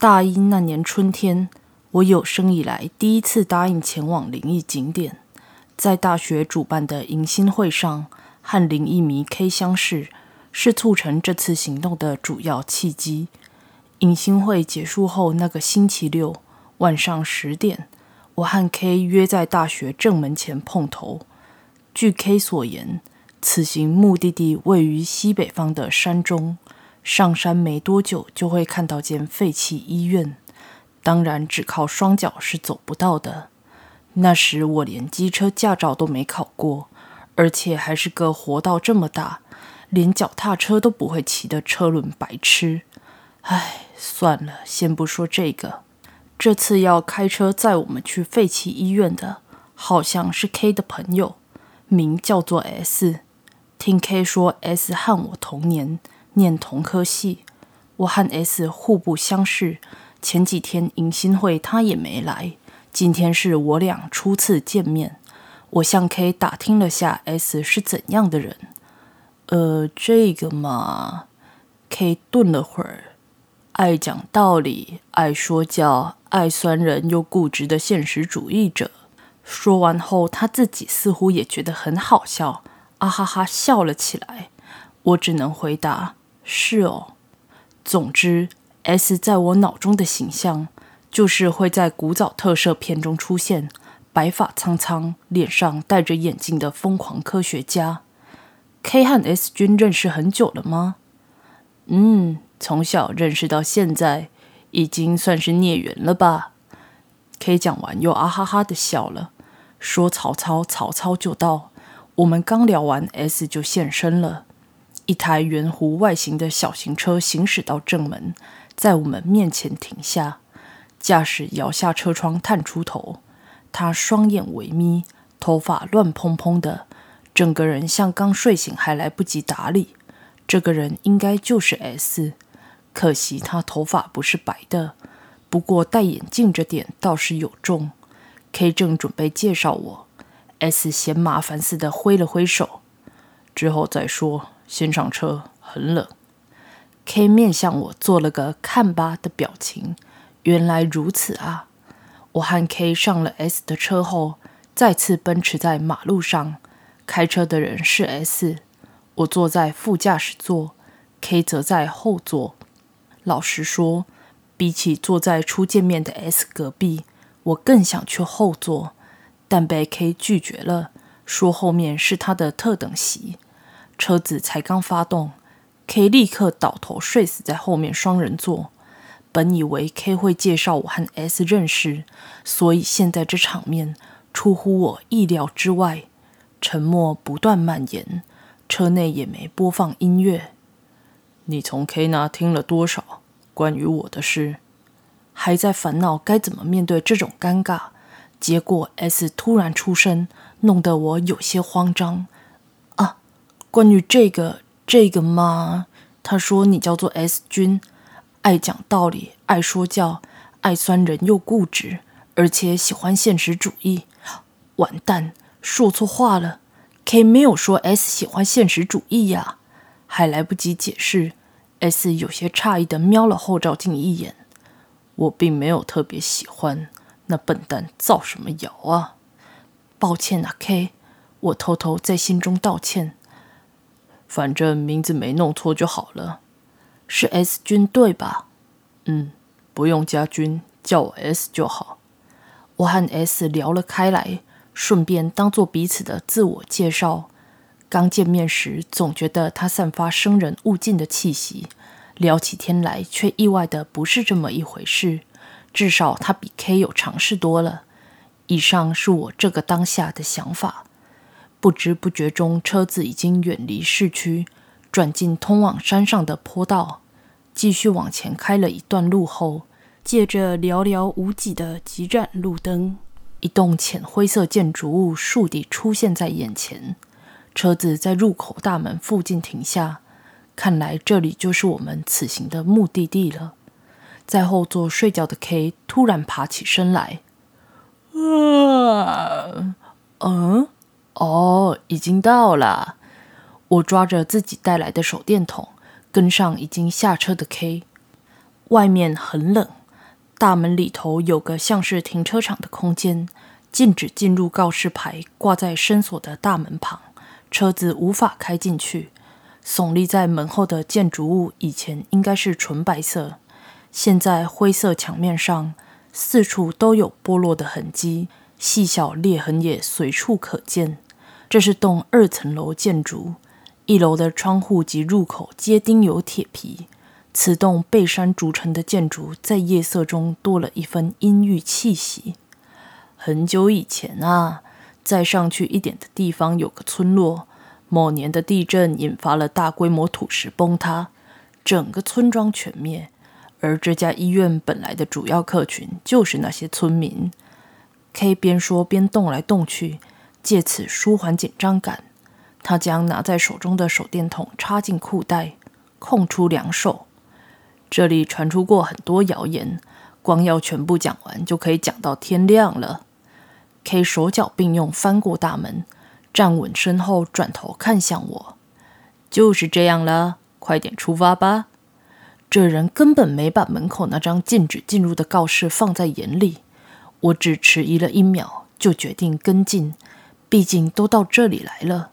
大一那年春天，我有生以来第一次答应前往灵异景点。在大学主办的迎新会上，和灵异迷 K 相识，是促成这次行动的主要契机。迎新会结束后，那个星期六晚上十点，我和 K 约在大学正门前碰头。据 K 所言，此行目的地位于西北方的山中，上山没多久就会看到间废弃医院，当然只靠双脚是走不到的。那时我连机车驾照都没考过，而且还是个活到这么大连脚踏车都不会骑的车轮白痴。唉，算了，先不说这个。这次要开车载我们去废弃医院的，好像是 K 的朋友，名叫做 S。听 K 说，S 和我同年，念同科系。我和 S 互不相识，前几天迎新会他也没来。今天是我俩初次见面，我向 K 打听了下 S 是怎样的人。呃，这个嘛，K 顿了会儿，爱讲道理，爱说教，爱酸人又固执的现实主义者。说完后，他自己似乎也觉得很好笑，啊哈哈笑了起来。我只能回答：是哦。总之，S 在我脑中的形象。就是会在古早特摄片中出现，白发苍苍、脸上戴着眼镜的疯狂科学家。K 和 S 君认识很久了吗？嗯，从小认识到现在，已经算是孽缘了吧？K 讲完又啊哈哈的笑了，说：“曹操，曹操就到。”我们刚聊完，S 就现身了。一台圆弧外形的小型车行驶到正门，在我们面前停下。驾驶摇下车窗，探出头。他双眼微眯，头发乱蓬蓬的，整个人像刚睡醒还来不及打理。这个人应该就是 S，可惜他头发不是白的。不过戴眼镜这点倒是有重。K 正准备介绍我，S 嫌麻烦似的挥了挥手，之后再说。先上车，很冷。K 面向我做了个看吧的表情。原来如此啊！我和 K 上了 S 的车后，再次奔驰在马路上。开车的人是 S，我坐在副驾驶座，K 则在后座。老实说，比起坐在初见面的 S 隔壁，我更想去后座，但被 K 拒绝了，说后面是他的特等席。车子才刚发动，K 立刻倒头睡死在后面双人座。本以为 K 会介绍我和 S 认识，所以现在这场面出乎我意料之外。沉默不断蔓延，车内也没播放音乐。你从 K 那听了多少关于我的事？还在烦恼该怎么面对这种尴尬，结果 S 突然出声，弄得我有些慌张。关于这个这个吗？他说你叫做 S 君。爱讲道理，爱说教，爱酸人又固执，而且喜欢现实主义。完蛋，说错话了。K 没有说 S 喜欢现实主义呀，还来不及解释，S 有些诧异的瞄了后照镜一眼。我并没有特别喜欢，那笨蛋造什么谣啊？抱歉啊，K，我偷偷在心中道歉。反正名字没弄错就好了。是 S 军队吧？嗯，不用加军，叫我 S 就好。我和 S 聊了开来，顺便当做彼此的自我介绍。刚见面时，总觉得他散发生人勿近的气息，聊起天来却意外的不是这么一回事。至少他比 K 有尝试多了。以上是我这个当下的想法。不知不觉中，车子已经远离市区。转进通往山上的坡道，继续往前开了一段路后，借着寥寥无几的几盏路灯，一栋浅灰色建筑物竖地出现在眼前。车子在入口大门附近停下，看来这里就是我们此行的目的地了。在后座睡觉的 K 突然爬起身来，啊，嗯，哦，已经到了。我抓着自己带来的手电筒，跟上已经下车的 K。外面很冷，大门里头有个像是停车场的空间，禁止进入告示牌挂在深锁的大门旁，车子无法开进去。耸立在门后的建筑物以前应该是纯白色，现在灰色墙面上四处都有剥落的痕迹，细小裂痕也随处可见。这是栋二层楼建筑，一楼的窗户及入口皆钉有铁皮。此栋背山筑成的建筑，在夜色中多了一分阴郁气息。很久以前啊，再上去一点的地方有个村落，某年的地震引发了大规模土石崩塌，整个村庄全灭。而这家医院本来的主要客群就是那些村民。K 边说边动来动去，借此舒缓紧张感。他将拿在手中的手电筒插进裤袋，空出两手。这里传出过很多谣言，光要全部讲完就可以讲到天亮了。K 手脚并用翻过大门，站稳身后转头看向我，就是这样了，快点出发吧。这人根本没把门口那张禁止进入的告示放在眼里，我只迟疑了一秒，就决定跟进，毕竟都到这里来了。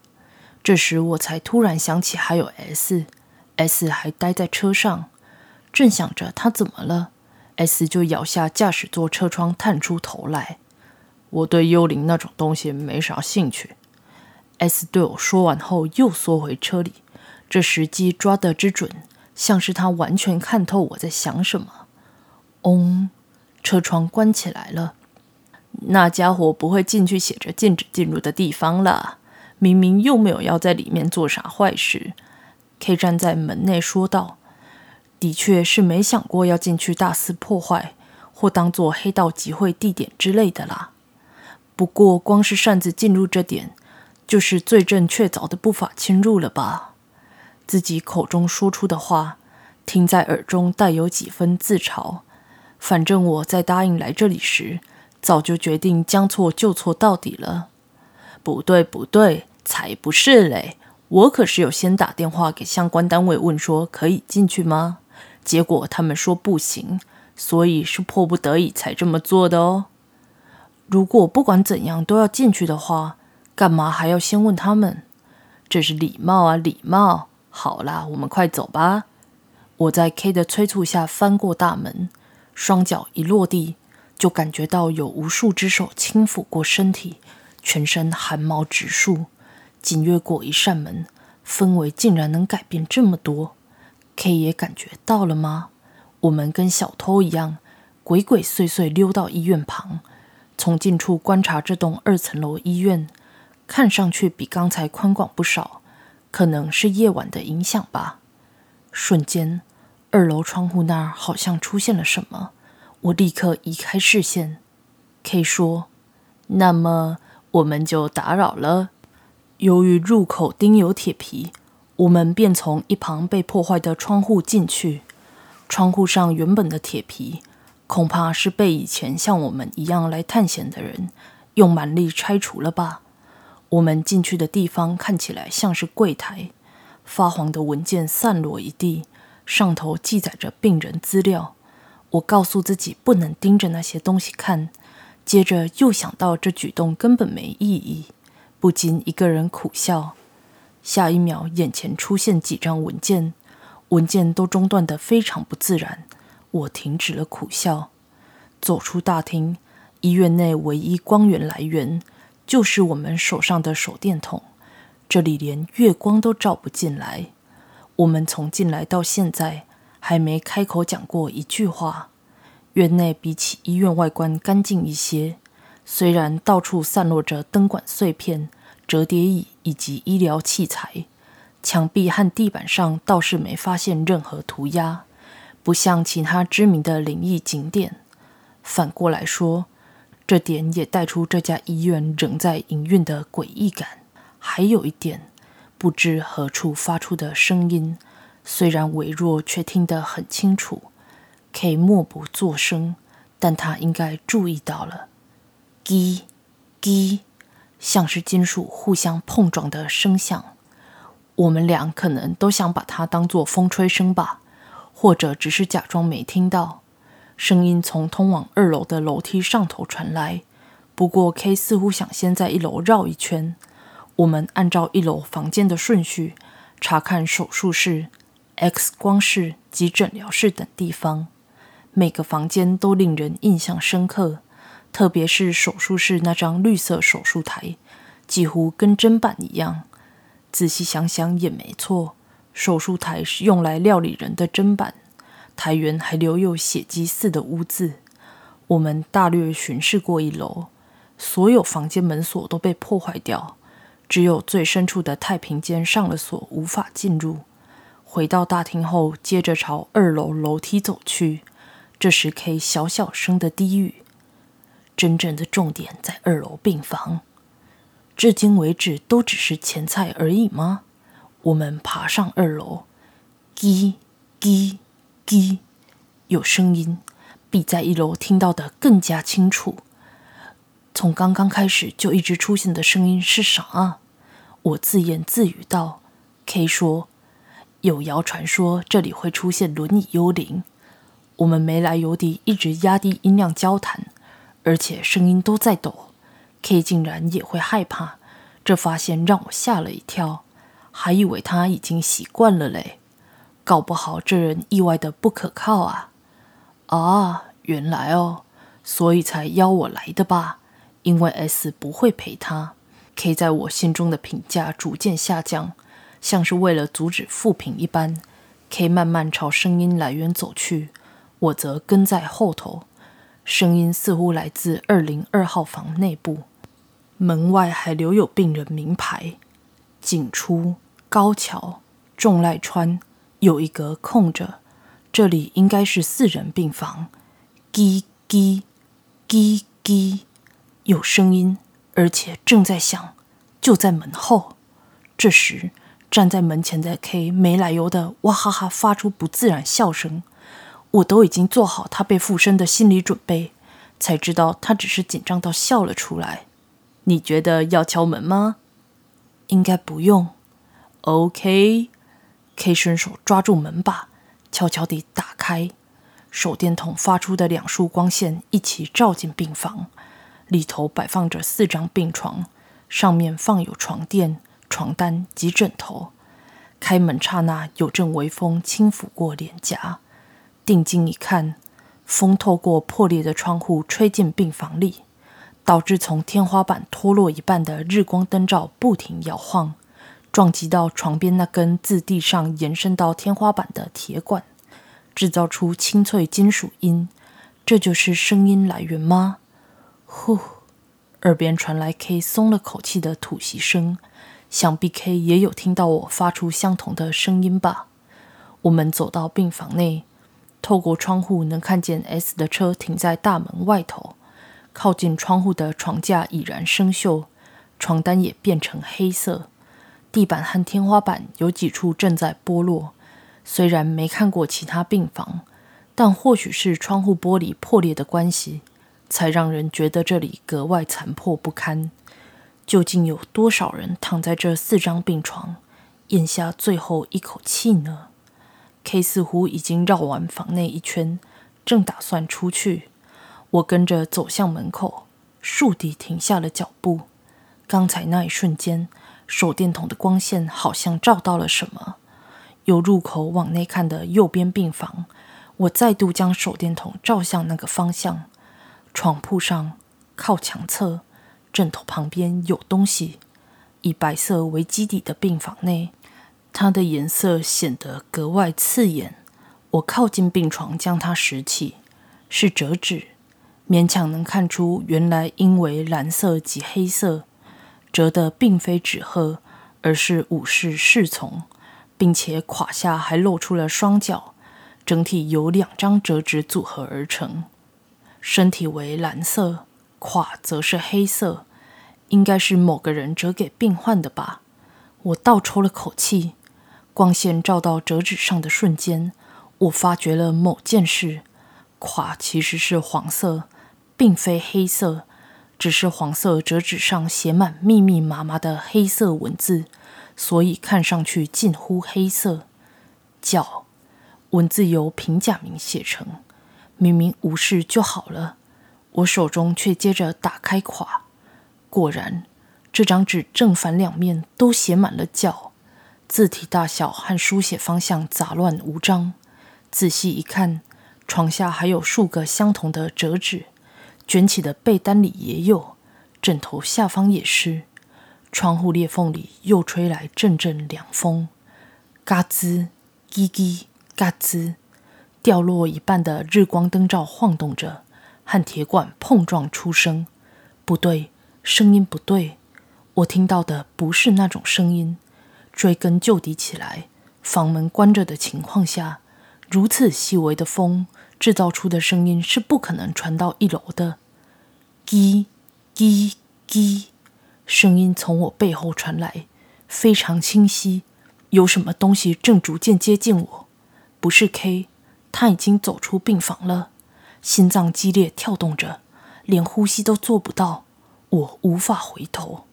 这时我才突然想起还有 S，S 还待在车上。正想着他怎么了，S 就摇下驾驶座车窗，探出头来。我对幽灵那种东西没啥兴趣。S 对我说完后，又缩回车里。这时机抓得之准，像是他完全看透我在想什么。嗡，车窗关起来了。那家伙不会进去写着禁止进入的地方了。明明又没有要在里面做啥坏事。K 站在门内说道。的确是没想过要进去大肆破坏，或当做黑道集会地点之类的啦。不过，光是擅自进入这点，就是罪证确凿的不法侵入了吧？自己口中说出的话，听在耳中带有几分自嘲。反正我在答应来这里时，早就决定将错就错到底了。不对，不对，才不是嘞！我可是有先打电话给相关单位问说可以进去吗？结果他们说不行，所以是迫不得已才这么做的哦。如果不管怎样都要进去的话，干嘛还要先问他们？这是礼貌啊，礼貌。好啦，我们快走吧。我在 K 的催促下翻过大门，双脚一落地，就感觉到有无数只手轻抚过身体，全身汗毛直竖。紧越过一扇门，氛围竟然能改变这么多。K 也感觉到了吗？我们跟小偷一样，鬼鬼祟祟溜到医院旁，从近处观察这栋二层楼医院，看上去比刚才宽广不少，可能是夜晚的影响吧。瞬间，二楼窗户那儿好像出现了什么，我立刻移开视线。K 说：“那么我们就打扰了。由于入口钉有铁皮。”我们便从一旁被破坏的窗户进去。窗户上原本的铁皮，恐怕是被以前像我们一样来探险的人用蛮力拆除了吧。我们进去的地方看起来像是柜台，发黄的文件散落一地，上头记载着病人资料。我告诉自己不能盯着那些东西看，接着又想到这举动根本没意义，不禁一个人苦笑。下一秒，眼前出现几张文件，文件都中断得非常不自然。我停止了苦笑，走出大厅。医院内唯一光源来源就是我们手上的手电筒，这里连月光都照不进来。我们从进来到现在还没开口讲过一句话。院内比起医院外观干净一些，虽然到处散落着灯管碎片。折叠椅以及医疗器材，墙壁和地板上倒是没发现任何涂鸦，不像其他知名的灵异景点。反过来说，这点也带出这家医院仍在营运的诡异感。还有一点，不知何处发出的声音，虽然微弱，却听得很清楚。K 默不作声，但他应该注意到了。滴，滴。像是金属互相碰撞的声响，我们俩可能都想把它当作风吹声吧，或者只是假装没听到。声音从通往二楼的楼梯上头传来。不过 K 似乎想先在一楼绕一圈。我们按照一楼房间的顺序查看手术室、X 光室及诊疗室等地方。每个房间都令人印象深刻，特别是手术室那张绿色手术台，几乎跟砧板一样。仔细想想也没错，手术台是用来料理人的砧板。台缘还留有血迹似的污渍。我们大略巡视过一楼，所有房间门锁都被破坏掉，只有最深处的太平间上了锁，无法进入。回到大厅后，接着朝二楼楼梯走去。这时，K 小小声的低语：“真正的重点在二楼病房。至今为止，都只是前菜而已吗？”我们爬上二楼，叽叽。滴，有声音，比在一楼听到的更加清楚。从刚刚开始就一直出现的声音是啥？我自言自语道。K 说：“有谣传说这里会出现轮椅幽灵。”我们没来由地一直压低音量交谈，而且声音都在抖。K 竟然也会害怕，这发现让我吓了一跳，还以为他已经习惯了嘞。搞不好这人意外的不可靠啊！啊，原来哦，所以才邀我来的吧？因为 S 不会陪他。K 在我心中的评价逐渐下降，像是为了阻止复评一般。K 慢慢朝声音来源走去，我则跟在后头。声音似乎来自二零二号房内部，门外还留有病人名牌：景出、高桥、仲赖川。有一格空着，这里应该是四人病房。叽叽叽叽，有声音，而且正在响，就在门后。这时，站在门前的 K 没来由的哇哈哈发出不自然笑声。我都已经做好他被附身的心理准备，才知道他只是紧张到笑了出来。你觉得要敲门吗？应该不用。OK。K 伸手抓住门把，悄悄地打开。手电筒发出的两束光线一起照进病房，里头摆放着四张病床，上面放有床垫、床单及枕头。开门刹那，有阵微风轻拂过脸颊。定睛一看，风透过破裂的窗户吹进病房里，导致从天花板脱落一半的日光灯罩不停摇晃。撞击到床边那根自地上延伸到天花板的铁管，制造出清脆金属音。这就是声音来源吗？呼，耳边传来 K 松了口气的吐息声。想必 K 也有听到我发出相同的声音吧？我们走到病房内，透过窗户能看见 S 的车停在大门外头。靠近窗户的床架已然生锈，床单也变成黑色。地板和天花板有几处正在剥落，虽然没看过其他病房，但或许是窗户玻璃破裂的关系，才让人觉得这里格外残破不堪。究竟有多少人躺在这四张病床，咽下最后一口气呢？K 似乎已经绕完房内一圈，正打算出去。我跟着走向门口，倏地停下了脚步。刚才那一瞬间。手电筒的光线好像照到了什么。由入口往内看的右边病房，我再度将手电筒照向那个方向。床铺上，靠墙侧，枕头旁边有东西。以白色为基底的病房内，它的颜色显得格外刺眼。我靠近病床，将它拾起，是折纸，勉强能看出原来因为蓝色及黑色。折的并非纸鹤，而是武士侍从，并且胯下还露出了双脚。整体由两张折纸组合而成，身体为蓝色，垮则是黑色，应该是某个人折给病患的吧。我倒抽了口气，光线照到折纸上的瞬间，我发觉了某件事：垮其实是黄色，并非黑色。只是黄色折纸上写满密密麻麻的黑色文字，所以看上去近乎黑色。脚，文字由平假名写成，明明无事就好了，我手中却接着打开垮。果然，这张纸正反两面都写满了叫，字体大小和书写方向杂乱无章。仔细一看，床下还有数个相同的折纸，卷起的被单里也有，枕头下方也是。窗户裂缝里又吹来阵阵凉风，嘎吱，叽叽，嘎吱。掉落一半的日光灯罩晃动着，和铁管碰撞出声。不对，声音不对，我听到的不是那种声音。追根究底起来，房门关着的情况下，如此细微的风制造出的声音是不可能传到一楼的。叽叽叽，声音从我背后传来，非常清晰。有什么东西正逐渐接近我，不是 K。他已经走出病房了，心脏激烈跳动着，连呼吸都做不到。我无法回头。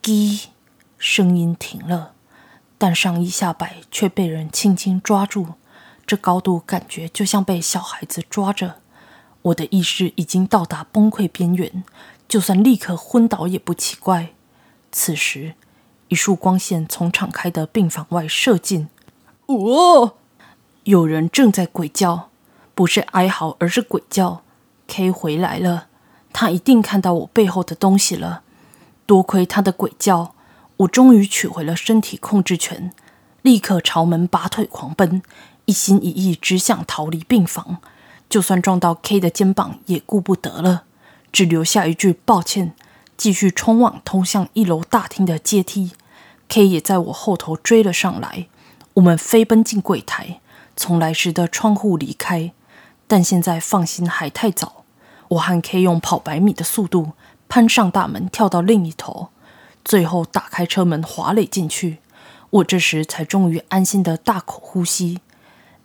滴，声音停了，但上衣下摆却被人轻轻抓住，这高度感觉就像被小孩子抓着。我的意识已经到达崩溃边缘，就算立刻昏倒也不奇怪。此时，一束光线从敞开的病房外射进。哦。有人正在鬼叫，不是哀嚎，而是鬼叫。K 回来了，他一定看到我背后的东西了。多亏他的鬼叫，我终于取回了身体控制权，立刻朝门拔腿狂奔，一心一意只想逃离病房。就算撞到 K 的肩膀，也顾不得了，只留下一句抱歉，继续冲往通向一楼大厅的阶梯。K 也在我后头追了上来，我们飞奔进柜台。从来时的窗户离开，但现在放心还太早。我和 K 用跑百米的速度攀上大门，跳到另一头，最后打开车门滑垒进去。我这时才终于安心的大口呼吸。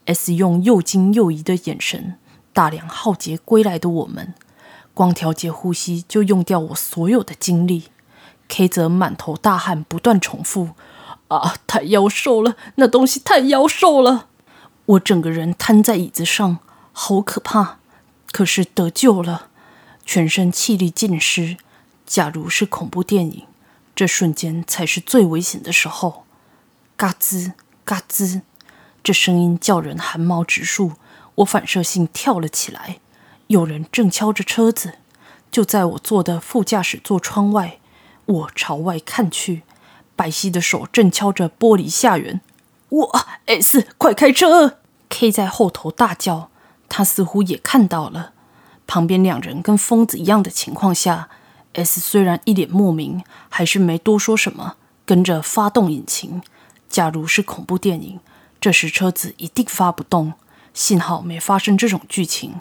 S 用又惊又疑的眼神打量浩劫归来的我们，光调节呼吸就用掉我所有的精力。K 则满头大汗，不断重复：“啊，太妖兽了，那东西太妖兽了。”我整个人瘫在椅子上，好可怕！可是得救了，全身气力尽失。假如是恐怖电影，这瞬间才是最危险的时候。嘎吱嘎吱，这声音叫人汗毛直竖。我反射性跳了起来，有人正敲着车子，就在我坐的副驾驶座窗外。我朝外看去，白皙的手正敲着玻璃下缘。我 S，快开车！K 在后头大叫，他似乎也看到了。旁边两人跟疯子一样的情况下，S 虽然一脸莫名，还是没多说什么，跟着发动引擎。假如是恐怖电影，这时车子一定发不动。幸好没发生这种剧情。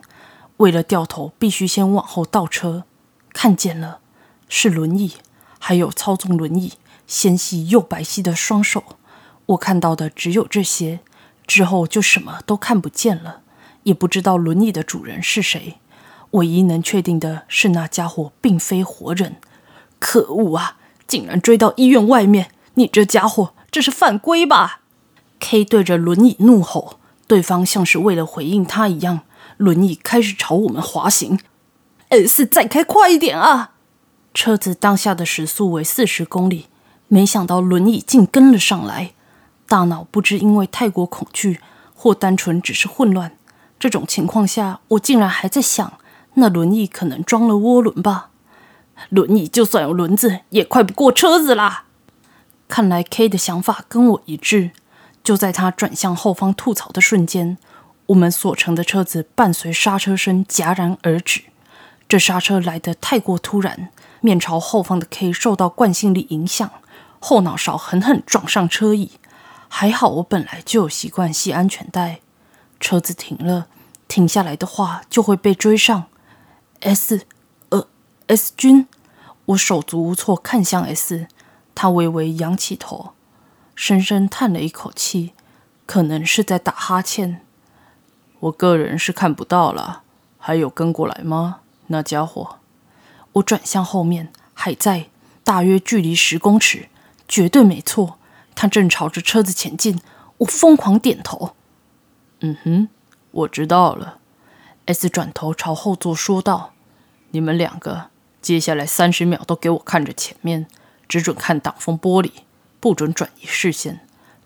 为了掉头，必须先往后倒车。看见了，是轮椅，还有操纵轮椅纤细又白皙的双手。我看到的只有这些，之后就什么都看不见了，也不知道轮椅的主人是谁。唯一能确定的是，那家伙并非活人。可恶啊！竟然追到医院外面！你这家伙，这是犯规吧？K 对着轮椅怒吼，对方像是为了回应他一样，轮椅开始朝我们滑行。S，再开快一点啊！车子当下的时速为四十公里，没想到轮椅竟跟了上来。大脑不知因为太过恐惧，或单纯只是混乱。这种情况下，我竟然还在想，那轮椅可能装了涡轮吧？轮椅就算有轮子，也快不过车子啦。看来 K 的想法跟我一致。就在他转向后方吐槽的瞬间，我们所乘的车子伴随刹车声戛然而止。这刹车来得太过突然，面朝后方的 K 受到惯性力影响，后脑勺狠狠撞上车椅。还好，我本来就有习惯系安全带。车子停了，停下来的话就会被追上。S，呃，S 君，我手足无措看向 S，他微微仰起头，深深叹了一口气，可能是在打哈欠。我个人是看不到了，还有跟过来吗？那家伙？我转向后面，还在，大约距离十公尺，绝对没错。他正朝着车子前进，我疯狂点头。嗯哼，我知道了。S 转头朝后座说道：“你们两个，接下来三十秒都给我看着前面，只准看挡风玻璃，不准转移视线，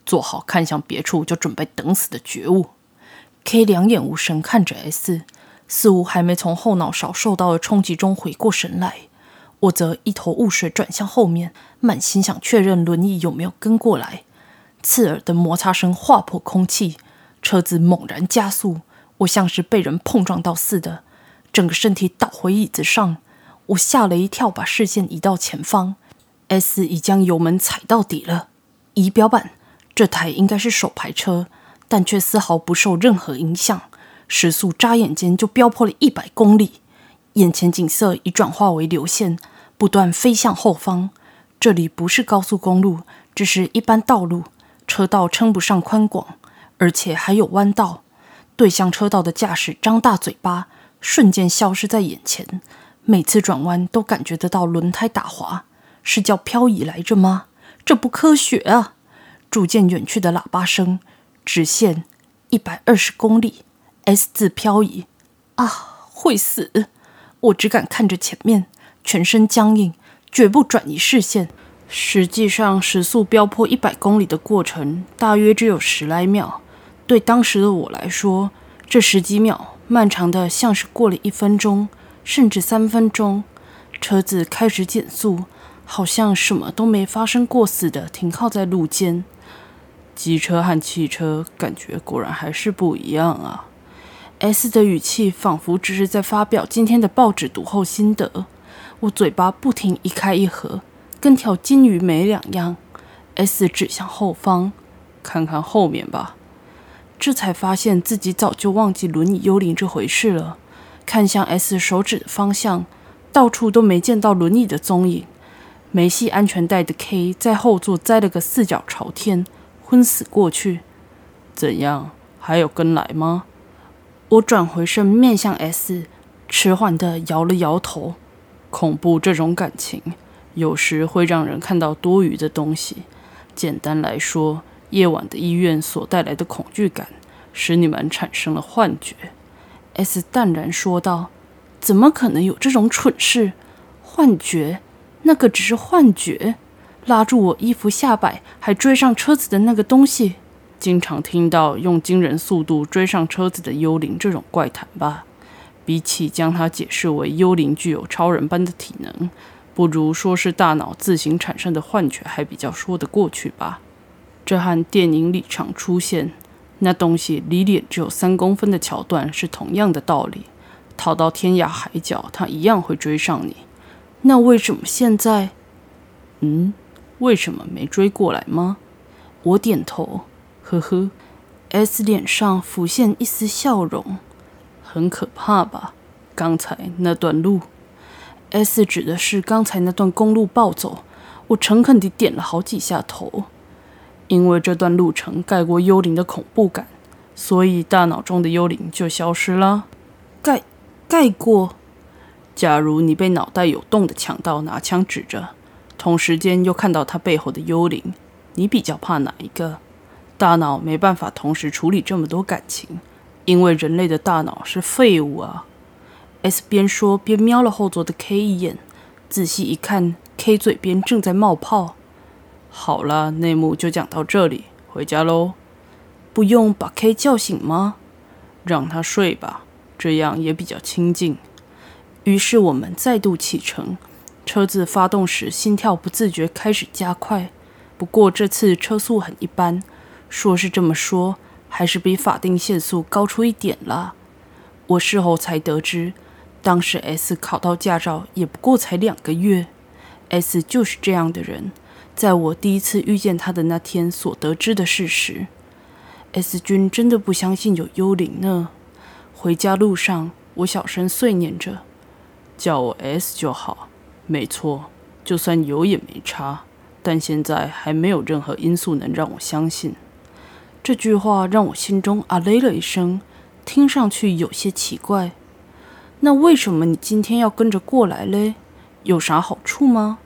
做好看向别处就准备等死的觉悟。”K 两眼无神看着 S，似乎还没从后脑勺受到的冲击中回过神来。我则一头雾水，转向后面，满心想确认轮椅有没有跟过来。刺耳的摩擦声划破空气，车子猛然加速，我像是被人碰撞到似的，整个身体倒回椅子上。我吓了一跳，把视线移到前方，S 已将油门踩到底了。仪表板，这台应该是手排车，但却丝毫不受任何影响，时速眨眼间就飙破了一百公里。眼前景色已转化为流线，不断飞向后方。这里不是高速公路，只是一般道路，车道称不上宽广，而且还有弯道。对向车道的驾驶张大嘴巴，瞬间消失在眼前。每次转弯都感觉得到轮胎打滑，是叫漂移来着吗？这不科学啊！逐渐远去的喇叭声，直线一百二十公里，S 字漂移啊，会死！我只敢看着前面，全身僵硬，绝不转移视线。实际上，时速飙破一百公里的过程大约只有十来秒。对当时的我来说，这十几秒漫长的像是过了一分钟，甚至三分钟。车子开始减速，好像什么都没发生过似的，停靠在路肩。机车和汽车感觉果然还是不一样啊。S 的语气仿佛只是在发表今天的报纸读后心得。我嘴巴不停一开一合，跟条金鱼没两样。S 指向后方，看看后面吧。这才发现自己早就忘记轮椅幽灵这回事了。看向 S 手指的方向，到处都没见到轮椅的踪影。没系安全带的 K 在后座栽了个四脚朝天，昏死过去。怎样？还有跟来吗？我转回身，面向 S，迟缓地摇了摇头。恐怖这种感情，有时会让人看到多余的东西。简单来说，夜晚的医院所带来的恐惧感，使你们产生了幻觉。S 淡然说道：“怎么可能有这种蠢事？幻觉？那个只是幻觉。拉住我衣服下摆，还追上车子的那个东西。”经常听到用惊人速度追上车子的幽灵这种怪谈吧？比起将它解释为幽灵具有超人般的体能，不如说是大脑自行产生的幻觉还比较说得过去吧。这和电影里常出现那东西离脸只有三公分的桥段是同样的道理。逃到天涯海角，它一样会追上你。那为什么现在？嗯，为什么没追过来吗？我点头。呵呵，S 脸上浮现一丝笑容，很可怕吧？刚才那段路，S 指的是刚才那段公路暴走。我诚恳地点了好几下头，因为这段路程盖过幽灵的恐怖感，所以大脑中的幽灵就消失了。盖盖过？假如你被脑袋有洞的强盗拿枪指着，同时间又看到他背后的幽灵，你比较怕哪一个？大脑没办法同时处理这么多感情，因为人类的大脑是废物啊。S 边说边瞄了后座的 K 一眼，仔细一看，K 嘴边正在冒泡。好了，内幕就讲到这里，回家喽。不用把 K 叫醒吗？让他睡吧，这样也比较清静。于是我们再度启程，车子发动时心跳不自觉开始加快，不过这次车速很一般。说是这么说，还是比法定限速高出一点了。我事后才得知，当时 S 考到驾照也不过才两个月。S 就是这样的人，在我第一次遇见他的那天所得知的事实。S 君真的不相信有幽灵呢。回家路上，我小声碎念着：“叫我 S 就好。”没错，就算有也没差。但现在还没有任何因素能让我相信。这句话让我心中啊嘞了一声，听上去有些奇怪。那为什么你今天要跟着过来嘞？有啥好处吗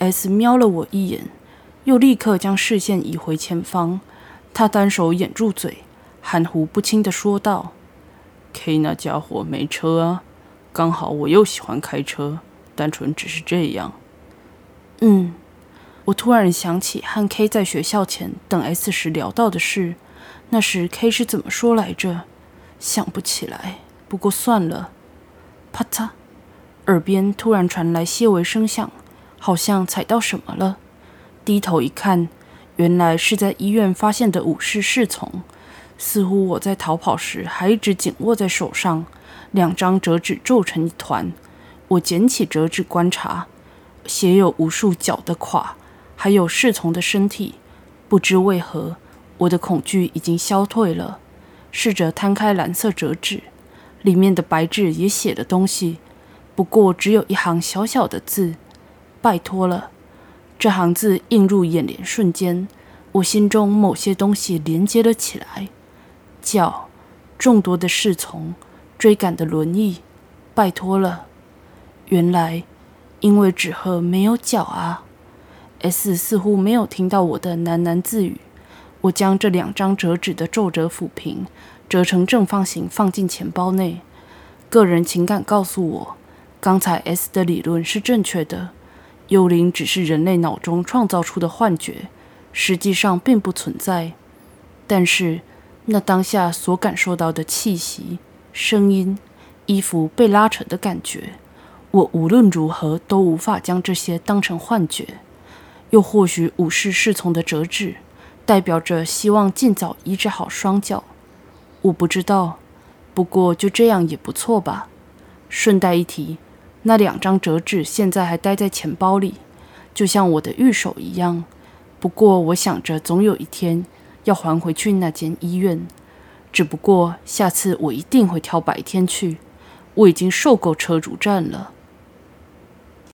？S 瞄了我一眼，又立刻将视线移回前方。他单手掩住嘴，含糊不清地说道：“ K 那家伙没车啊，刚好我又喜欢开车，单纯只是这样。嗯，我突然想起和 K 在学校前等 S 时聊到的事，那时 K 是怎么说来着？想不起来，不过算了。啪嚓，耳边突然传来些微声响，好像踩到什么了。低头一看，原来是在医院发现的武士侍从。似乎我在逃跑时还一直紧握在手上，两张折纸皱成一团。我捡起折纸观察，写有无数脚的垮，还有侍从的身体。不知为何，我的恐惧已经消退了。试着摊开蓝色折纸，里面的白纸也写了东西，不过只有一行小小的字：“拜托了。”这行字映入眼帘，瞬间，我心中某些东西连接了起来。脚，众多的侍从，追赶的轮椅，拜托了。原来，因为纸鹤没有脚啊。S 似乎没有听到我的喃喃自语。我将这两张折纸的皱褶抚平，折成正方形，放进钱包内。个人情感告诉我，刚才 S 的理论是正确的。幽灵只是人类脑中创造出的幻觉，实际上并不存在。但是。那当下所感受到的气息、声音、衣服被拉扯的感觉，我无论如何都无法将这些当成幻觉。又或许武士侍从的折纸代表着希望尽早医治好双脚，我不知道。不过就这样也不错吧。顺带一提，那两张折纸现在还待在钱包里，就像我的玉手一样。不过我想着，总有一天。要还回去那间医院，只不过下次我一定会挑白天去。我已经受够车主站了。